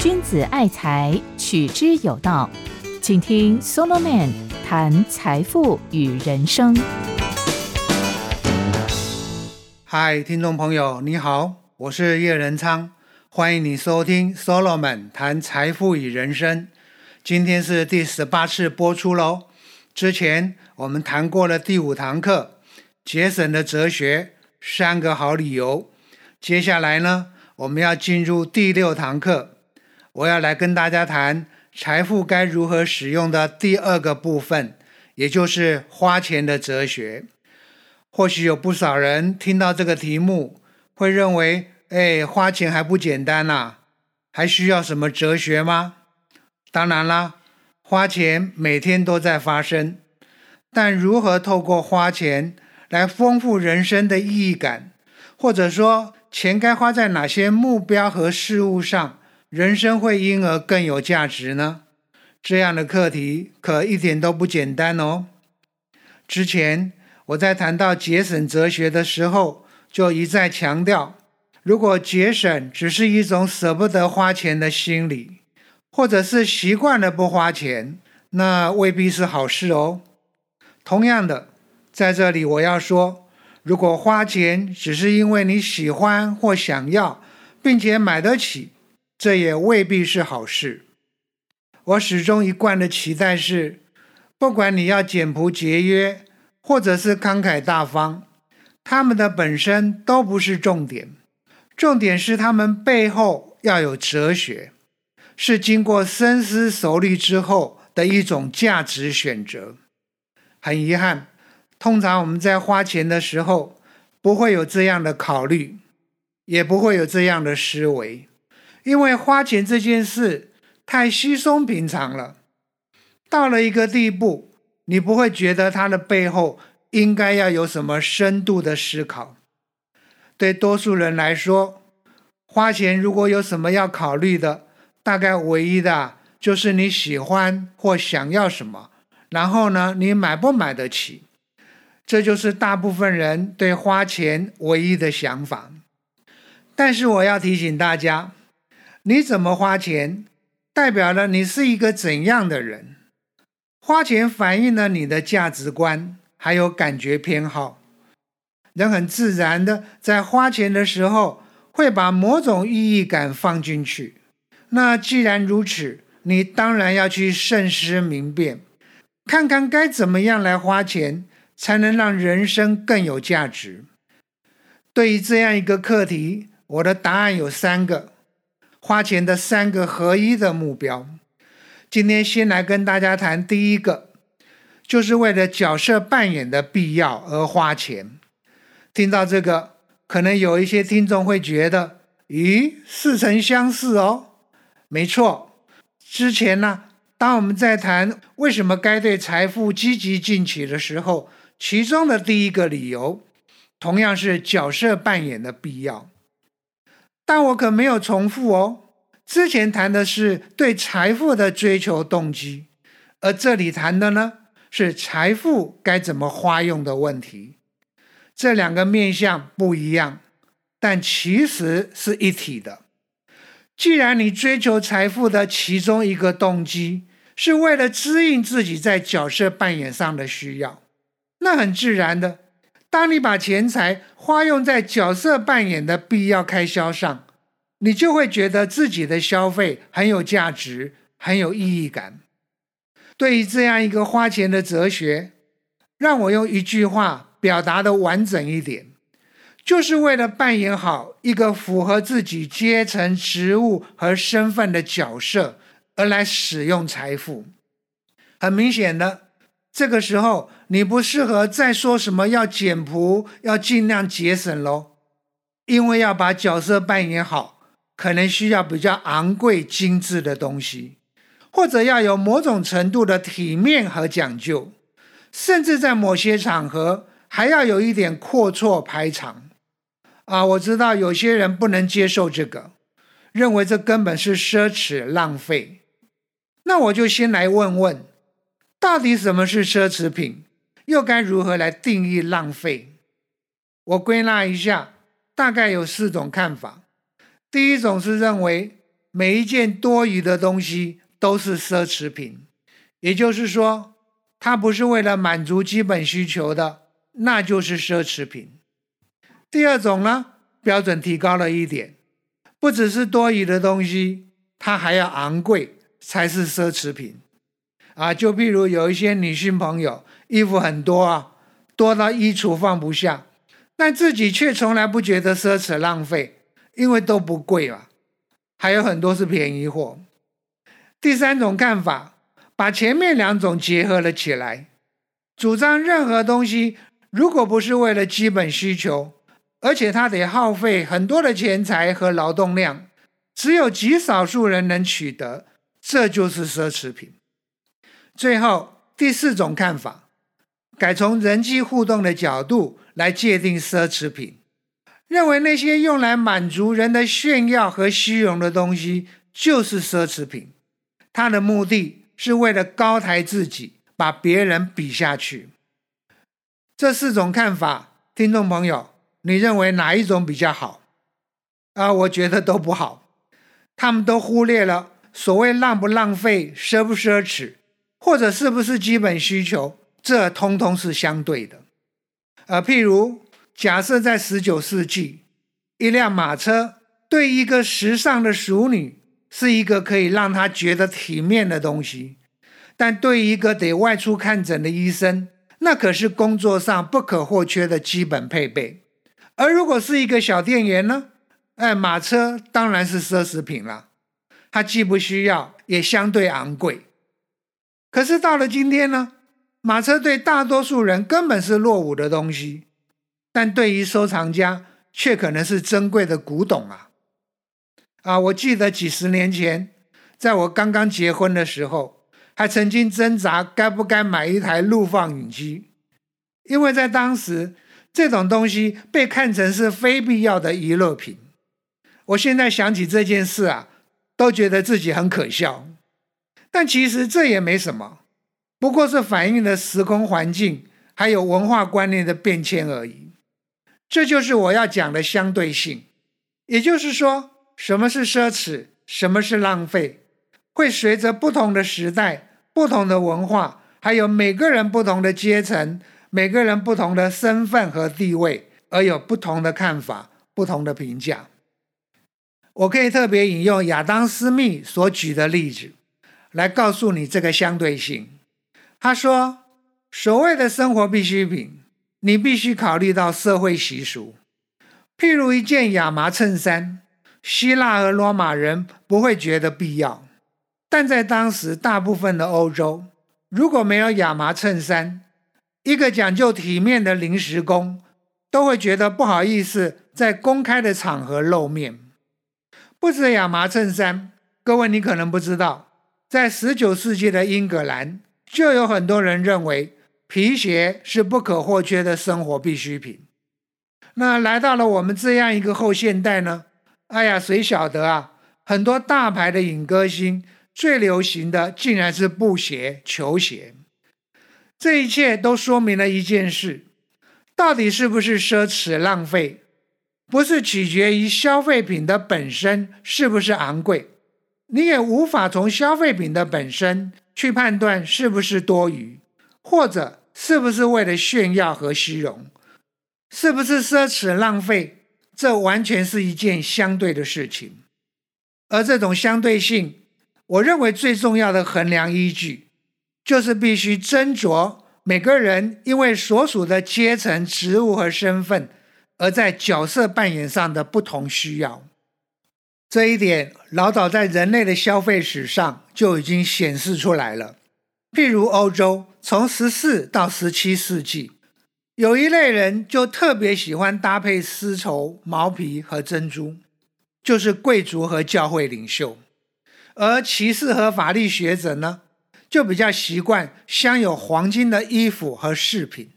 君子爱财，取之有道。请听 Solomon 谈财富与人生。嗨，听众朋友，你好，我是叶仁昌，欢迎你收听 Solomon 谈财富与人生。今天是第十八次播出喽。之前我们谈过了第五堂课，节省的哲学，三个好理由。接下来呢，我们要进入第六堂课，我要来跟大家谈。财富该如何使用的第二个部分，也就是花钱的哲学。或许有不少人听到这个题目，会认为：哎，花钱还不简单呐？还需要什么哲学吗？当然啦，花钱每天都在发生，但如何透过花钱来丰富人生的意义感，或者说钱该花在哪些目标和事物上？人生会因而更有价值呢？这样的课题可一点都不简单哦。之前我在谈到节省哲学的时候，就一再强调，如果节省只是一种舍不得花钱的心理，或者是习惯了不花钱，那未必是好事哦。同样的，在这里我要说，如果花钱只是因为你喜欢或想要，并且买得起。这也未必是好事。我始终一贯的期待是，不管你要简朴节约，或者是慷慨大方，他们的本身都不是重点，重点是他们背后要有哲学，是经过深思熟虑之后的一种价值选择。很遗憾，通常我们在花钱的时候，不会有这样的考虑，也不会有这样的思维。因为花钱这件事太稀松平常了，到了一个地步，你不会觉得它的背后应该要有什么深度的思考。对多数人来说，花钱如果有什么要考虑的，大概唯一的就是你喜欢或想要什么，然后呢，你买不买得起？这就是大部分人对花钱唯一的想法。但是我要提醒大家。你怎么花钱，代表了你是一个怎样的人。花钱反映了你的价值观，还有感觉偏好。人很自然的在花钱的时候，会把某种意义感放进去。那既然如此，你当然要去慎思明辨，看看该怎么样来花钱，才能让人生更有价值。对于这样一个课题，我的答案有三个。花钱的三个合一的目标，今天先来跟大家谈第一个，就是为了角色扮演的必要而花钱。听到这个，可能有一些听众会觉得，咦，似曾相识哦。没错，之前呢，当我们在谈为什么该对财富积极进取的时候，其中的第一个理由，同样是角色扮演的必要。但我可没有重复哦。之前谈的是对财富的追求动机，而这里谈的呢是财富该怎么花用的问题。这两个面向不一样，但其实是一体的。既然你追求财富的其中一个动机是为了滋应自己在角色扮演上的需要，那很自然的。当你把钱财花用在角色扮演的必要开销上，你就会觉得自己的消费很有价值，很有意义感。对于这样一个花钱的哲学，让我用一句话表达的完整一点，就是为了扮演好一个符合自己阶层、职务和身份的角色而来使用财富。很明显的。这个时候，你不适合再说什么要简朴、要尽量节省喽，因为要把角色扮演好，可能需要比较昂贵、精致的东西，或者要有某种程度的体面和讲究，甚至在某些场合还要有一点阔绰排场。啊，我知道有些人不能接受这个，认为这根本是奢侈浪费。那我就先来问问。到底什么是奢侈品？又该如何来定义浪费？我归纳一下，大概有四种看法。第一种是认为每一件多余的东西都是奢侈品，也就是说，它不是为了满足基本需求的，那就是奢侈品。第二种呢，标准提高了一点，不只是多余的东西，它还要昂贵才是奢侈品。啊，就譬如有一些女性朋友，衣服很多啊，多到衣橱放不下，但自己却从来不觉得奢侈浪费，因为都不贵啊，还有很多是便宜货。第三种看法，把前面两种结合了起来，主张任何东西如果不是为了基本需求，而且它得耗费很多的钱财和劳动量，只有极少数人能取得，这就是奢侈品。最后第四种看法，改从人际互动的角度来界定奢侈品，认为那些用来满足人的炫耀和虚荣的东西就是奢侈品，它的目的是为了高抬自己，把别人比下去。这四种看法，听众朋友，你认为哪一种比较好？啊，我觉得都不好，他们都忽略了所谓浪不浪费、奢不奢侈。或者是不是基本需求？这通通是相对的。呃，譬如假设在十九世纪，一辆马车对一个时尚的淑女是一个可以让她觉得体面的东西，但对于一个得外出看诊的医生，那可是工作上不可或缺的基本配备。而如果是一个小店员呢？哎，马车当然是奢侈品了，它既不需要，也相对昂贵。可是到了今天呢，马车对大多数人根本是落伍的东西，但对于收藏家却可能是珍贵的古董啊！啊，我记得几十年前，在我刚刚结婚的时候，还曾经挣扎该不该买一台录放影机，因为在当时这种东西被看成是非必要的娱乐品。我现在想起这件事啊，都觉得自己很可笑。但其实这也没什么，不过是反映了时空环境还有文化观念的变迁而已。这就是我要讲的相对性，也就是说，什么是奢侈，什么是浪费，会随着不同的时代、不同的文化，还有每个人不同的阶层、每个人不同的身份和地位，而有不同的看法、不同的评价。我可以特别引用亚当·斯密所举的例子。来告诉你这个相对性。他说：“所谓的生活必需品，你必须考虑到社会习俗。譬如一件亚麻衬衫，希腊和罗马人不会觉得必要，但在当时大部分的欧洲，如果没有亚麻衬衫，一个讲究体面的临时工都会觉得不好意思在公开的场合露面。不止亚麻衬衫，各位你可能不知道。”在十九世纪的英格兰，就有很多人认为皮鞋是不可或缺的生活必需品。那来到了我们这样一个后现代呢？哎呀，谁晓得啊？很多大牌的影歌星最流行的竟然是布鞋、球鞋。这一切都说明了一件事：到底是不是奢侈浪费，不是取决于消费品的本身是不是昂贵。你也无法从消费品的本身去判断是不是多余，或者是不是为了炫耀和虚荣，是不是奢侈浪费？这完全是一件相对的事情。而这种相对性，我认为最重要的衡量依据，就是必须斟酌每个人因为所属的阶层、职务和身份，而在角色扮演上的不同需要。这一点老早在人类的消费史上就已经显示出来了。譬如欧洲，从十四到十七世纪，有一类人就特别喜欢搭配丝绸、毛皮和珍珠，就是贵族和教会领袖；而骑士和法律学者呢，就比较习惯镶有黄金的衣服和饰品。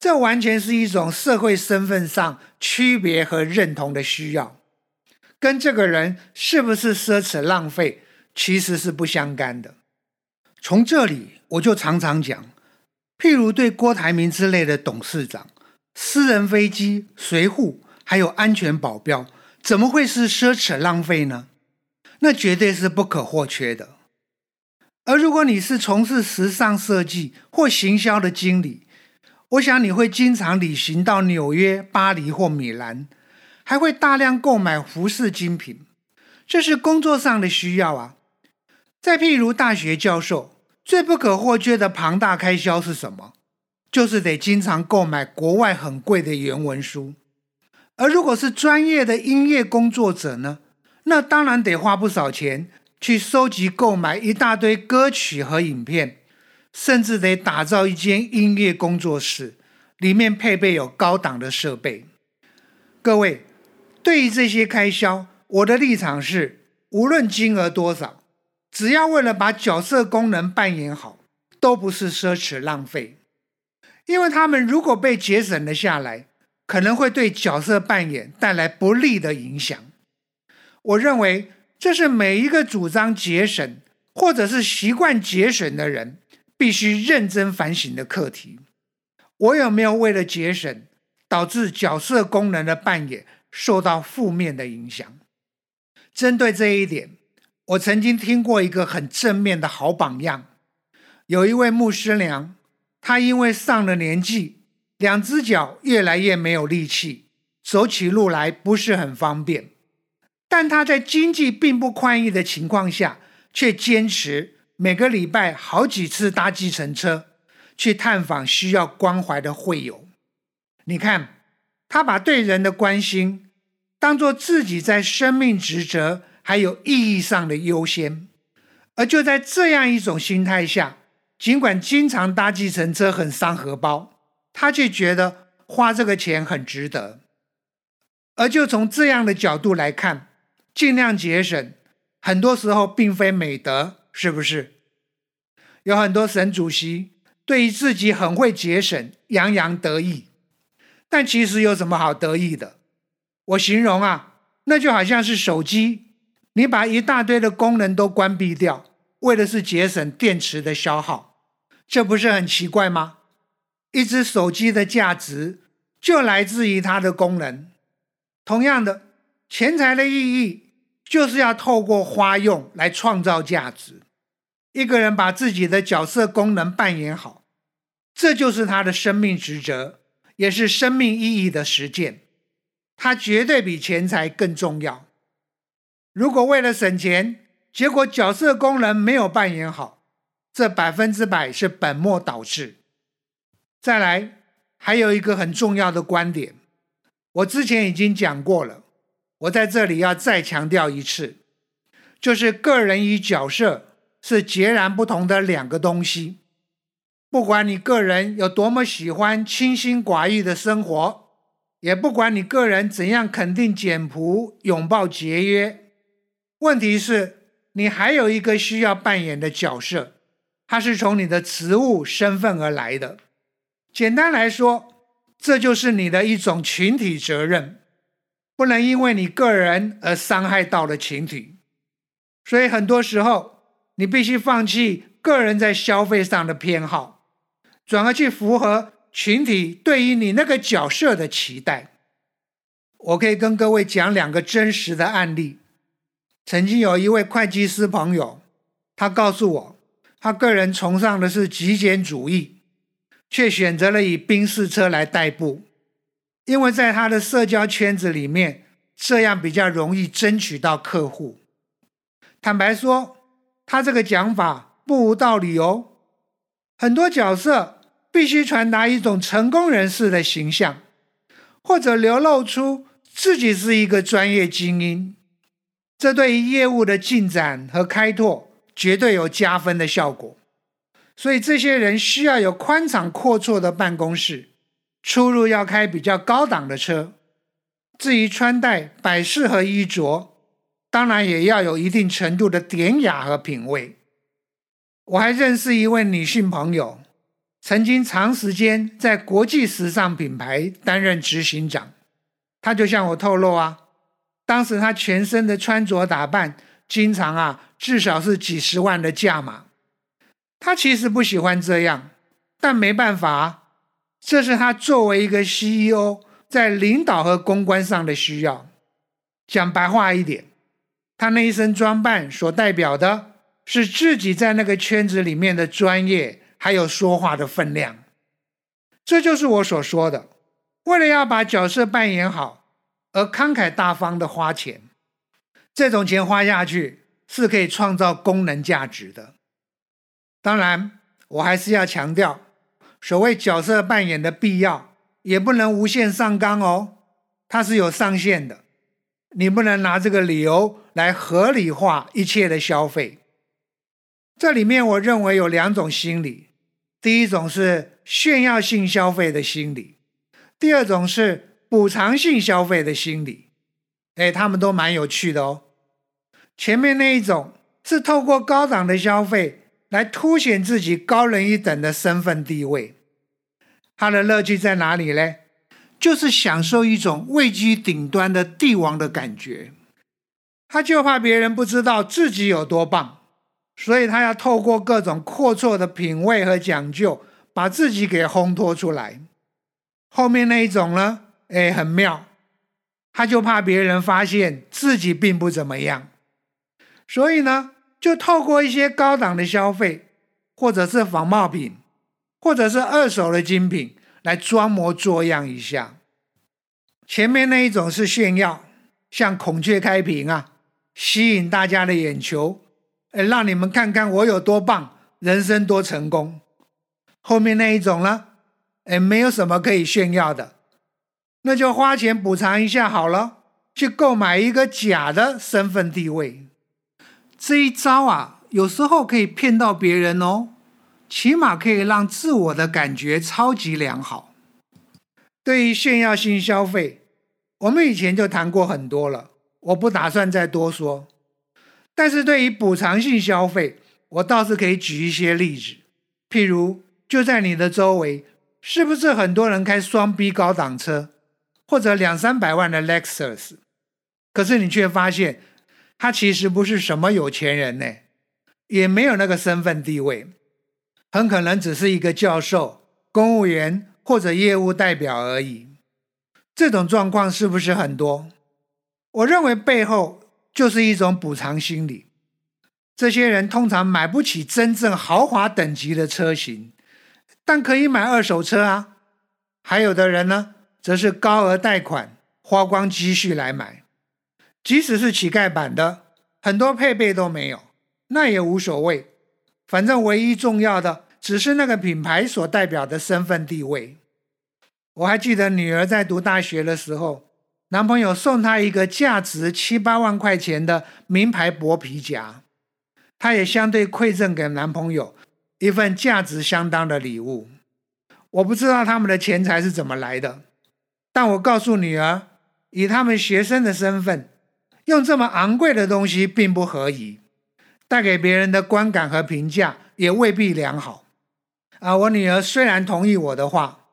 这完全是一种社会身份上区别和认同的需要。跟这个人是不是奢侈浪费，其实是不相干的。从这里我就常常讲，譬如对郭台铭之类的董事长，私人飞机、随护还有安全保镖，怎么会是奢侈浪费呢？那绝对是不可或缺的。而如果你是从事时尚设计或行销的经理，我想你会经常旅行到纽约、巴黎或米兰，还会大量购买服饰精品，这是工作上的需要啊。再譬如大学教授，最不可或缺的庞大开销是什么？就是得经常购买国外很贵的原文书。而如果是专业的音乐工作者呢？那当然得花不少钱去收集、购买一大堆歌曲和影片，甚至得打造一间音乐工作室，里面配备有高档的设备。各位，对于这些开销，我的立场是：无论金额多少，只要为了把角色功能扮演好，都不是奢侈浪费。因为他们如果被节省了下来，可能会对角色扮演带来不利的影响。我认为这是每一个主张节省或者是习惯节省的人必须认真反省的课题。我有没有为了节省，导致角色功能的扮演受到负面的影响？针对这一点，我曾经听过一个很正面的好榜样，有一位牧师娘。她因为上了年纪，两只脚越来越没有力气，走起路来不是很方便。但他在经济并不宽裕的情况下，却坚持每个礼拜好几次搭计程车去探访需要关怀的会友。你看，他把对人的关心当做自己在生命职责还有意义上的优先，而就在这样一种心态下。尽管经常搭计程车很伤荷包，他却觉得花这个钱很值得。而就从这样的角度来看，尽量节省，很多时候并非美德，是不是？有很多省主席对于自己很会节省，洋洋得意，但其实有什么好得意的？我形容啊，那就好像是手机，你把一大堆的功能都关闭掉，为的是节省电池的消耗。这不是很奇怪吗？一只手机的价值就来自于它的功能。同样的，钱财的意义就是要透过花用来创造价值。一个人把自己的角色功能扮演好，这就是他的生命职责，也是生命意义的实践。它绝对比钱财更重要。如果为了省钱，结果角色功能没有扮演好。这百分之百是本末倒置。再来，还有一个很重要的观点，我之前已经讲过了，我在这里要再强调一次，就是个人与角色是截然不同的两个东西。不管你个人有多么喜欢清心寡欲的生活，也不管你个人怎样肯定简朴、拥抱节约，问题是，你还有一个需要扮演的角色。它是从你的职务身份而来的。简单来说，这就是你的一种群体责任，不能因为你个人而伤害到了群体。所以很多时候，你必须放弃个人在消费上的偏好，转而去符合群体对于你那个角色的期待。我可以跟各位讲两个真实的案例。曾经有一位会计师朋友，他告诉我。他个人崇尚的是极简主义，却选择了以宾士车来代步，因为在他的社交圈子里面，这样比较容易争取到客户。坦白说，他这个讲法不无道理哦。很多角色必须传达一种成功人士的形象，或者流露出自己是一个专业精英，这对于业务的进展和开拓。绝对有加分的效果，所以这些人需要有宽敞阔绰的办公室，出入要开比较高档的车。至于穿戴、摆饰和衣着，当然也要有一定程度的典雅和品味。我还认识一位女性朋友，曾经长时间在国际时尚品牌担任执行长。他就向我透露啊，当时他全身的穿着打扮。经常啊，至少是几十万的价码。他其实不喜欢这样，但没办法，这是他作为一个 CEO 在领导和公关上的需要。讲白话一点，他那一身装扮所代表的是自己在那个圈子里面的专业，还有说话的分量。这就是我所说的，为了要把角色扮演好，而慷慨大方的花钱。这种钱花下去是可以创造功能价值的。当然，我还是要强调，所谓角色扮演的必要，也不能无限上纲哦，它是有上限的。你不能拿这个理由来合理化一切的消费。这里面我认为有两种心理：第一种是炫耀性消费的心理，第二种是补偿性消费的心理。哎，他们都蛮有趣的哦。前面那一种是透过高档的消费来凸显自己高人一等的身份地位，他的乐趣在哪里呢？就是享受一种位居顶端的帝王的感觉，他就怕别人不知道自己有多棒，所以他要透过各种阔绰的品味和讲究，把自己给烘托出来。后面那一种呢，哎，很妙，他就怕别人发现自己并不怎么样，所以呢，就透过一些高档的消费，或者是仿冒品，或者是二手的精品。来装模作样一下，前面那一种是炫耀，像孔雀开屏啊，吸引大家的眼球，哎，让你们看看我有多棒，人生多成功。后面那一种呢，哎，没有什么可以炫耀的，那就花钱补偿一下好了，去购买一个假的身份地位。这一招啊，有时候可以骗到别人哦。起码可以让自我的感觉超级良好。对于炫耀性消费，我们以前就谈过很多了，我不打算再多说。但是对于补偿性消费，我倒是可以举一些例子。譬如，就在你的周围，是不是很多人开双 B 高档车，或者两三百万的 Lexus？可是你却发现，他其实不是什么有钱人呢，也没有那个身份地位。很可能只是一个教授、公务员或者业务代表而已。这种状况是不是很多？我认为背后就是一种补偿心理。这些人通常买不起真正豪华等级的车型，但可以买二手车啊。还有的人呢，则是高额贷款，花光积蓄来买，即使是乞丐版的，很多配备都没有，那也无所谓。反正唯一重要的只是那个品牌所代表的身份地位。我还记得女儿在读大学的时候，男朋友送她一个价值七八万块钱的名牌薄皮夹，她也相对馈赠给男朋友一份价值相当的礼物。我不知道他们的钱财是怎么来的，但我告诉女儿，以他们学生的身份，用这么昂贵的东西并不合宜。带给别人的观感和评价也未必良好，啊！我女儿虽然同意我的话，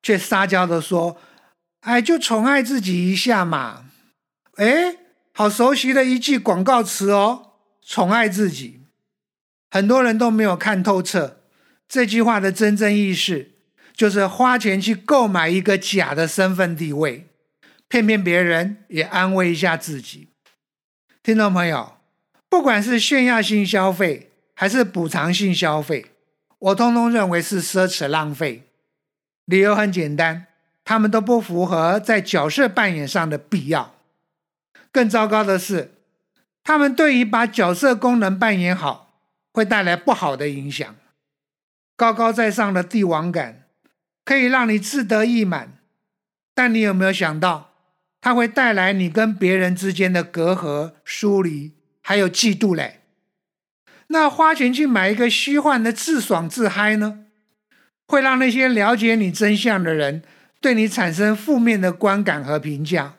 却撒娇的说：“哎，就宠爱自己一下嘛。”哎，好熟悉的一句广告词哦，“宠爱自己”。很多人都没有看透彻这句话的真正意思，就是花钱去购买一个假的身份地位，骗骗别人，也安慰一下自己。听众朋友。不管是炫耀性消费还是补偿性消费，我通通认为是奢侈浪费。理由很简单，他们都不符合在角色扮演上的必要。更糟糕的是，他们对于把角色功能扮演好，会带来不好的影响。高高在上的帝王感可以让你自得意满，但你有没有想到，它会带来你跟别人之间的隔阂疏离？还有嫉妒嘞，那花钱去买一个虚幻的自爽自嗨呢，会让那些了解你真相的人对你产生负面的观感和评价，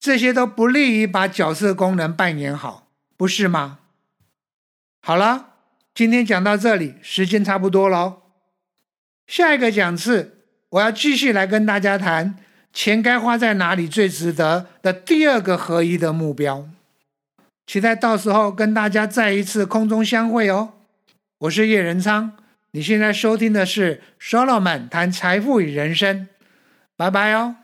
这些都不利于把角色功能扮演好，不是吗？好了，今天讲到这里，时间差不多喽。下一个讲次，我要继续来跟大家谈钱该花在哪里最值得的第二个合一的目标。期待到时候跟大家再一次空中相会哦！我是叶仁昌，你现在收听的是 Solomon 谈财富与人生，拜拜哦。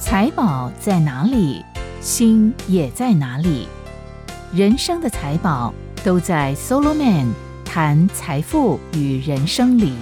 财宝在哪里，心也在哪里。人生的财宝都在 Solomon 谈财富与人生里。